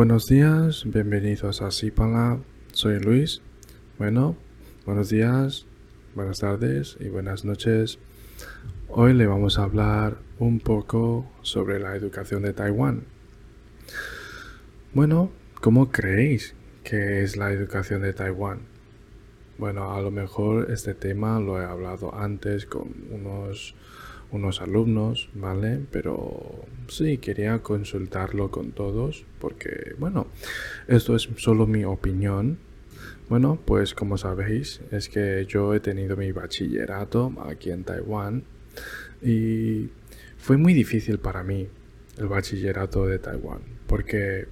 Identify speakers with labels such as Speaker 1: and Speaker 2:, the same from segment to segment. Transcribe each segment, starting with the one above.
Speaker 1: buenos días, bienvenidos a Sipala, soy Luis. Bueno, buenos días, buenas tardes y buenas noches. Hoy le vamos a hablar un poco sobre la educación de Taiwán. Bueno, ¿cómo creéis que es la educación de Taiwán? Bueno, a lo mejor este tema lo he hablado antes con unos, unos alumnos, ¿vale? Pero sí, quería consultarlo con todos porque, bueno, esto es solo mi opinión. Bueno, pues como sabéis, es que yo he tenido mi bachillerato aquí en Taiwán y fue muy difícil para mí el bachillerato de Taiwán porque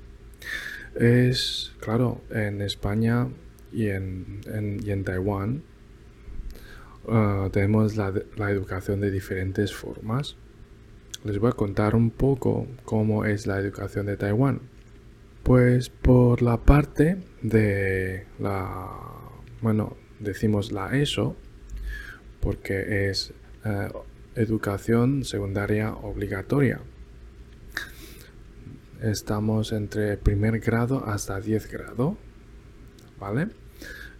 Speaker 1: es, claro, en España y en, en, Taiwán ah, tenemos la, educación de diferentes formas. Les voy a contar un poco cómo es la educación de Taiwán. Pues por la parte de la, bueno, decimos la ESO, porque es eh, educación secundaria obligatoria. Estamos entre primer grado hasta 10 grado ¿vale?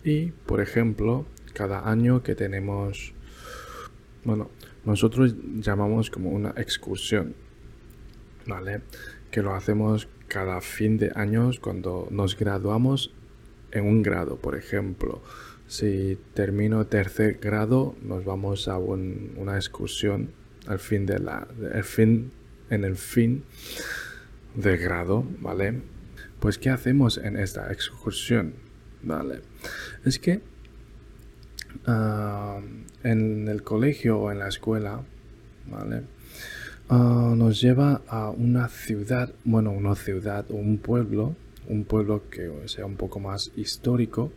Speaker 1: Y, por ejemplo, cada año que tenemos, bueno, nosotros llamamos como una excursión, ¿vale? Que lo hacemos cada fin de años cuando nos graduamos en un grado, por ejemplo. Si termino tercer grado, nos vamos a una excursión al fin de la, el fin, en el fin de grado, ¿vale? Pues, ¿qué hacemos en esta excursión? Vale. Es que ah, en el colegio o en la escuela, ¿vale? Ah, nos lleva a una ciudad, bueno, una ciudad o un pueblo, un pueblo que sea un poco más histórico,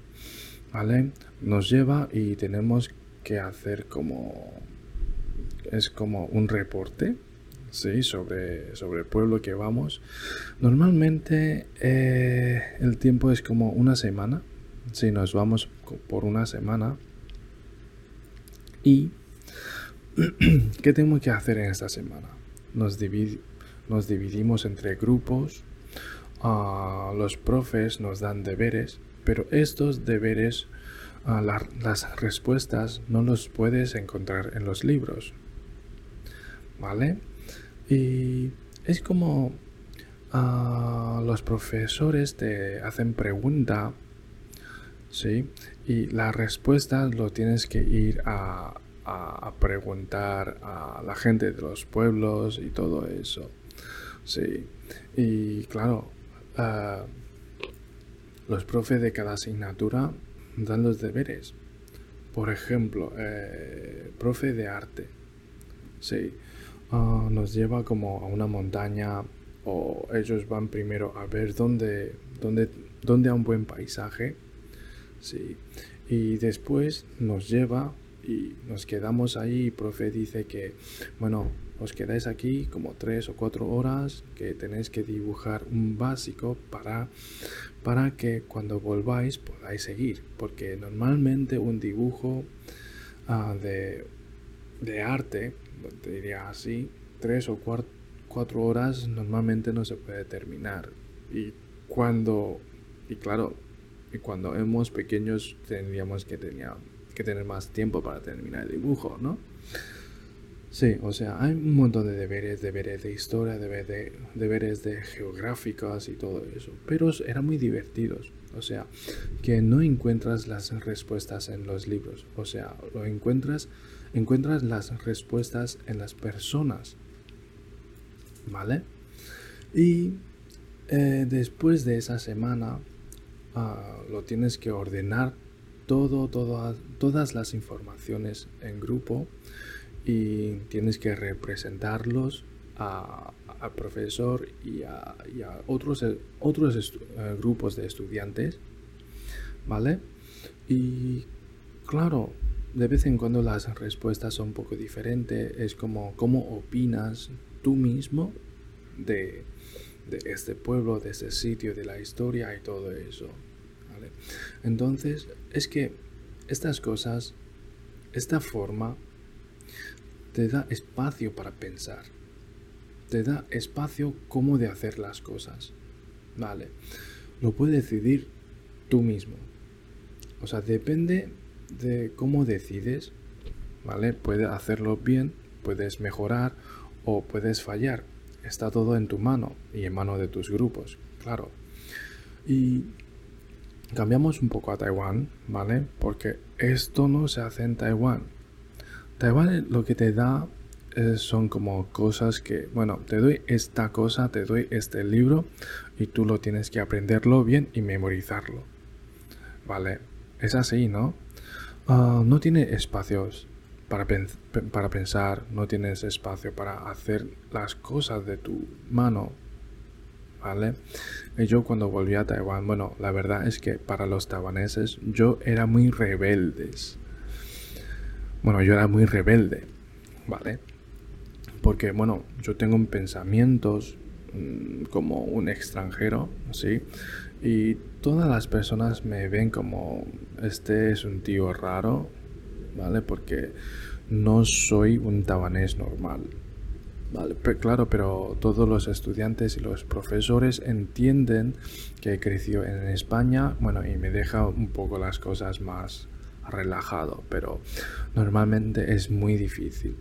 Speaker 1: ¿vale? Nos lleva y tenemos que hacer como, es como un reporte, ¿sí? Sobre, sobre el pueblo que vamos. Normalmente eh, el tiempo es como una semana, si nos vamos por una semana y ¿qué tenemos que hacer en esta semana? Nos, nos dividimos entre grupos, uh, los profes nos dan deberes, pero estos deberes, uh, las respuestas no los puedes encontrar en los libros. ¿Vale? Y es como uh, los profesores te hacen pregunta ¿sí? Y la respuesta lo tienes que ir a, preguntar a la gente de los pueblos y todo eso, ¿sí? Y claro, los profes de cada asignatura dan los deberes. Por ejemplo, eh, profe de arte, ¿sí? Ah, nos lleva como a una montaña o ellos van primero a ver dónde, dónde, dónde hay un buen paisaje Sí. Y después nos lleva y nos quedamos ahí. El profe dice que, bueno, os quedáis aquí como tres o cuatro horas, que tenéis que dibujar un básico para, para que cuando volváis podáis seguir. Porque normalmente un dibujo ah, de, de, arte, diría así, tres o cuatro, cuatro horas normalmente no se puede terminar. Y cuando, y claro, cuando éramos pequeños tendríamos que, tenía, que tener más tiempo para terminar el dibujo, ¿no? Sí, o sea, hay un montón de deberes, deberes de historia, deberes de, deberes de geográficos y todo eso, pero eran muy divertidos. O sea, que no encuentras las respuestas en los libros, o sea, lo encuentras, encuentras las respuestas en las personas, ¿vale? Y eh, después de esa semana, Ah, lo tienes que ordenar todo, todas las informaciones en grupo y tienes que representarlos al profesor y a, otros, otros eh, grupos de estudiantes, ¿vale? Y claro, de vez en cuando las respuestas son un poco diferentes, es como cómo opinas tú mismo de, de este pueblo, de este sitio, de la historia y todo eso. Entonces, es que estas cosas, esta forma, te da espacio para pensar. Te da espacio cómo de hacer las cosas. Vale. Lo puedes decidir tú mismo. O sea, depende de cómo decides. ¿Vale? Puedes hacerlo bien, puedes mejorar o puedes fallar. Está todo en tu mano y en mano de tus grupos, claro. Y cambiamos un poco a Taiwán, ¿vale? Porque esto no se hace en Taiwán. Taiwán lo que te da eh, son como cosas que, bueno, te doy esta cosa, te doy este libro y tú lo tienes que aprenderlo bien y memorizarlo. Vale, es así, ¿no? Ah, no tiene espacios para, para pensar, no tienes espacio para hacer las cosas de tu mano. ¿Vale? Y yo cuando volví a Taiwán, bueno, la verdad es que para los taiwaneses yo era muy rebeldes. Bueno, yo era muy rebelde, ¿vale? porque, bueno, yo tengo pensamientos mm, como un extranjero, ¿sí? Y todas las personas me ven como, este es un tío raro, ¿vale? Porque no soy un tabanés normal. Vale, claro, pero todos los estudiantes y los profesores entienden que he crecido en España, bueno, y me deja un poco las cosas más relajado, pero normalmente es muy difícil.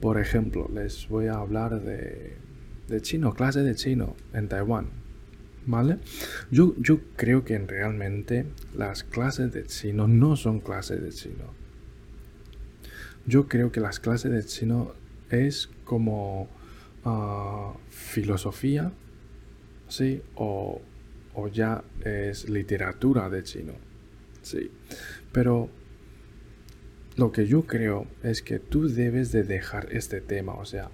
Speaker 1: Por ejemplo, les voy a hablar de, chino, clase de chino en Taiwán. ¿Vale? Yo, yo creo que realmente las clases de chino no son clases de chino. Yo creo que las clases de chino es como ah, filosofía, ¿sí? O, o ya es literatura de chino, ¿sí? Pero lo que yo creo es que tú debes de dejar este tema, o sea,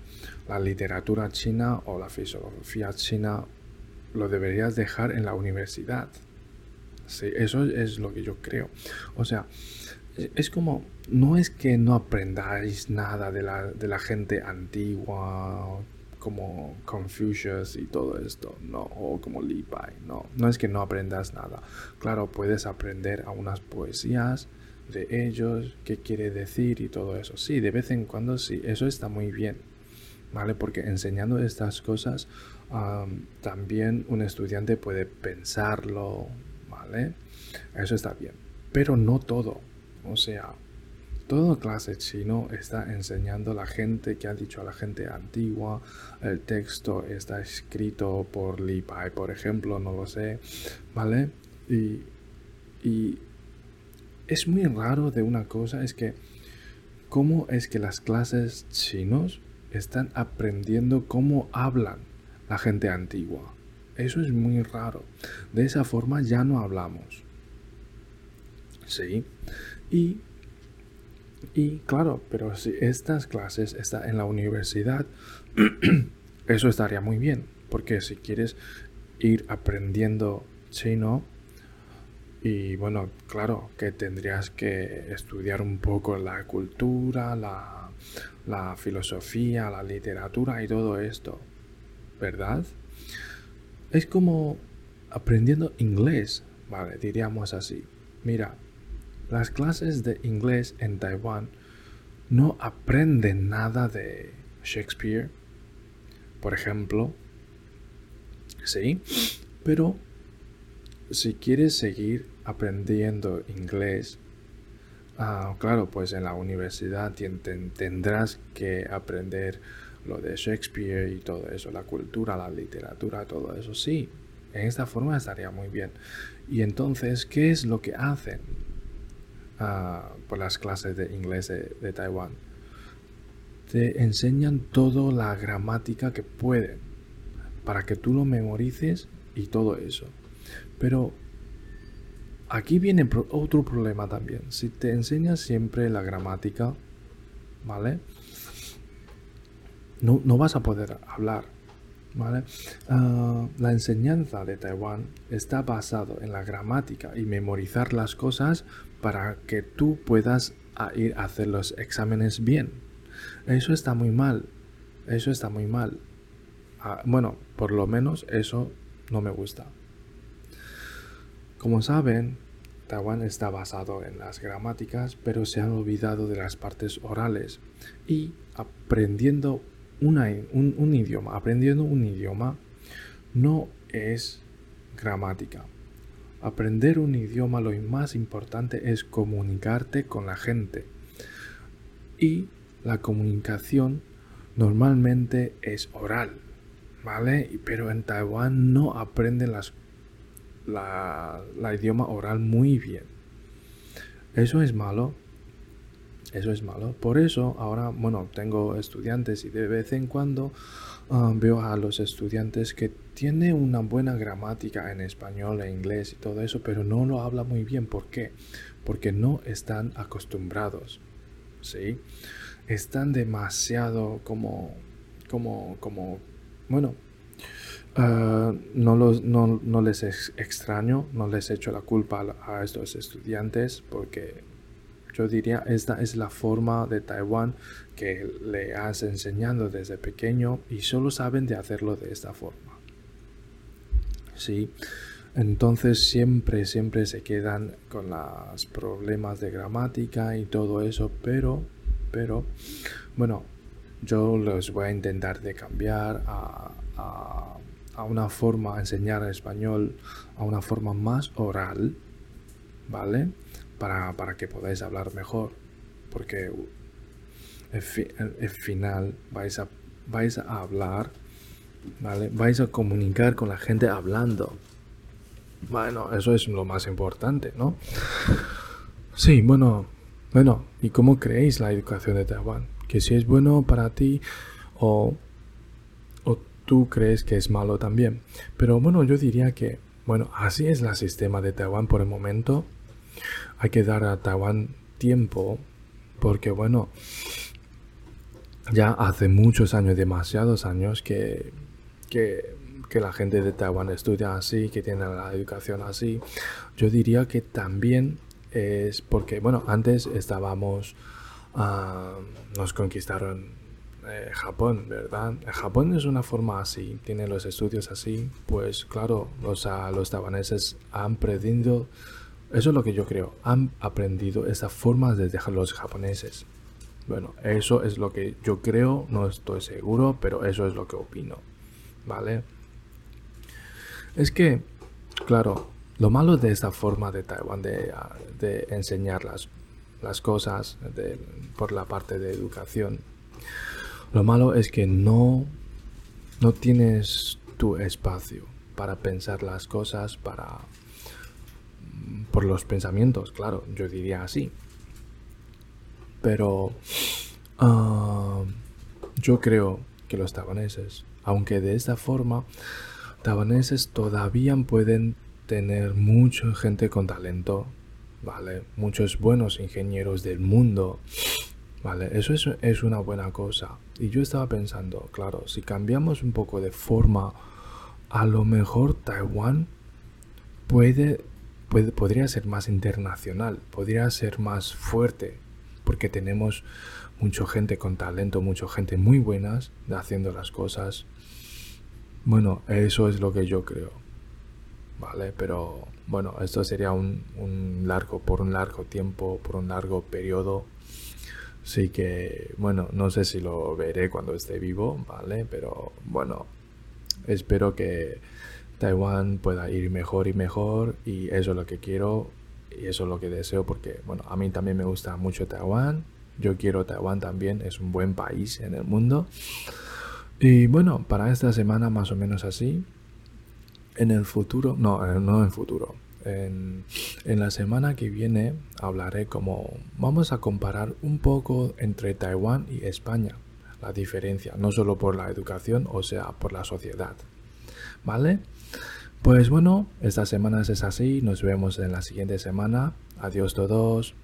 Speaker 1: la literatura china o la filosofía china lo deberías dejar en la universidad. Sí, eso es lo que yo creo. O sea, es como, no es que no aprendáis nada de la, de la gente antigua, como Confucius y todo esto, no, o como Pai, no, no es que no aprendas nada. Claro, puedes aprender a unas poesías, de ellos, qué quiere decir y todo eso. Sí, de vez en cuando sí, eso está muy bien, ¿vale? Porque enseñando estas cosas también un estudiante puede pensarlo, ¿vale? Eso está bien, pero no todo, o sea, toda clase chino está enseñando a la gente que ha dicho a la gente antigua. El texto está escrito por Li Pai, por ejemplo, no lo sé, ¿vale? Y, y es muy raro de una cosa, es que cómo es que las clases chinos están aprendiendo cómo hablan la gente antigua. Eso es muy raro. De esa forma ya no hablamos. Sí. Y, y claro, pero si estas clases están en la universidad, eso estaría muy bien. Porque si quieres ir aprendiendo chino, y bueno, claro que tendrías que estudiar un poco la cultura, la, filosofía, la literatura y todo esto, ¿verdad? Es como aprendiendo inglés, ¿vale? Diríamos así. Mira, las clases de inglés en Taiwán no aprenden nada de Shakespeare, por ejemplo. Sí, pero si quieres seguir aprendiendo inglés, ah, claro, pues en la universidad tendrás que aprender lo de Shakespeare y todo eso, la cultura, la literatura, todo eso. Sí, en esta forma estaría muy bien. Y entonces, ¿qué es lo que hacen ah, por las clases de inglés de, Taiwán? Te enseñan toda la gramática que pueden para que tú lo memorices y todo eso. Pero aquí viene otro problema también. Si te enseñas siempre la gramática, ¿vale? No, vas a poder hablar, ¿vale? Ah, la enseñanza de Taiwán está basado en la gramática y memorizar las cosas para que tú puedas ir a hacer los exámenes bien. Eso está muy mal. Eso está muy mal. Ah, bueno, por lo menos eso no me gusta. Como saben, Taiwán está basado en las gramáticas, pero se han olvidado de las partes orales. Y aprendiendo un, idioma, aprendiendo un idioma no es gramática. Aprender un idioma lo más importante es comunicarte con la gente. Y la comunicación normalmente es oral, ¿vale? Pero en Taiwán no aprenden las, la, la idioma oral muy bien. Eso es malo. Eso es malo. Por eso ahora, bueno, tengo estudiantes y de vez en cuando ah, veo a los estudiantes que tienen una buena gramática en español e inglés y todo eso, pero no lo habla muy bien. ¿Por qué? Porque no están acostumbrados. ¿Sí? Están demasiado como, como, como, bueno, ah, no, los, no, no, les extraño, no les echo la culpa a estos estudiantes porque yo diría, esta es la forma de Taiwán que le has enseñado desde pequeño y solo saben de hacerlo de esta forma. Sí, entonces siempre, siempre se quedan con los problemas de gramática y todo eso, pero, pero, bueno, yo los voy a intentar de cambiar a, a, a una forma, enseñar español a una forma más oral, ¿vale? Para, que podáis hablar mejor. Porque al final vais a, vais a hablar, ¿vale? Vais a comunicar con la gente hablando. Bueno, eso es lo más importante, ¿no? Sí, bueno, bueno, ¿y cómo creéis la educación de Taiwán? ¿Que si es bueno para ti o, o tú crees que es malo también? Pero bueno, yo diría que, bueno, así es el sistema de Taiwán por el momento hay que dar a Taiwán tiempo porque bueno, ya hace muchos años, demasiados años que, que, la gente de Taiwán estudia así, que tiene la educación así. Yo diría que también es porque, bueno, antes estábamos, ah, nos conquistaron eh, Japón, ¿verdad? Japón es una forma así, tiene los estudios así, pues claro, los, uh, los taiwaneses han aprendido eso es lo que yo creo. Han aprendido esa forma de dejar los japoneses. Bueno, eso es lo que yo creo, no estoy seguro, pero eso es lo que opino. ¿Vale? Es que, claro, lo malo de esta forma de Taiwán de, de enseñar las, las cosas por la parte de educación, lo malo es que no, no tienes tu espacio para pensar las cosas, para por los pensamientos, claro, yo diría así. Pero ah, yo creo que los taiwaneses, aunque de esta forma, taiwaneses todavía pueden tener mucha gente con talento, ¿vale? Muchos buenos ingenieros del mundo, ¿vale? Eso es, es una buena cosa. Y yo estaba pensando, claro, si cambiamos un poco de forma, a lo mejor Taiwán puede podría ser más internacional, podría ser más fuerte, porque tenemos mucha gente con talento, mucha gente muy buenas haciendo las cosas. Bueno, eso es lo que yo creo. Vale, pero bueno, esto sería un, un largo, por un largo tiempo, por un largo periodo. Así que, bueno, no sé si lo veré cuando esté vivo, ¿vale? Pero bueno, espero que Taiwán pueda ir mejor y mejor y eso es lo que quiero y eso es lo que deseo porque, bueno, a mí también me gusta mucho Taiwán. Yo quiero Taiwán también, es un buen país en el mundo. Y bueno, para esta semana más o menos así. En el futuro, no, eh, no en futuro. En, en, la semana que viene hablaré como vamos a comparar un poco entre Taiwán y España, la diferencia, no solo por la educación, o sea, por la sociedad. ¿Vale? Pues bueno, esta semana es así, nos vemos en la siguiente semana. Adiós todos.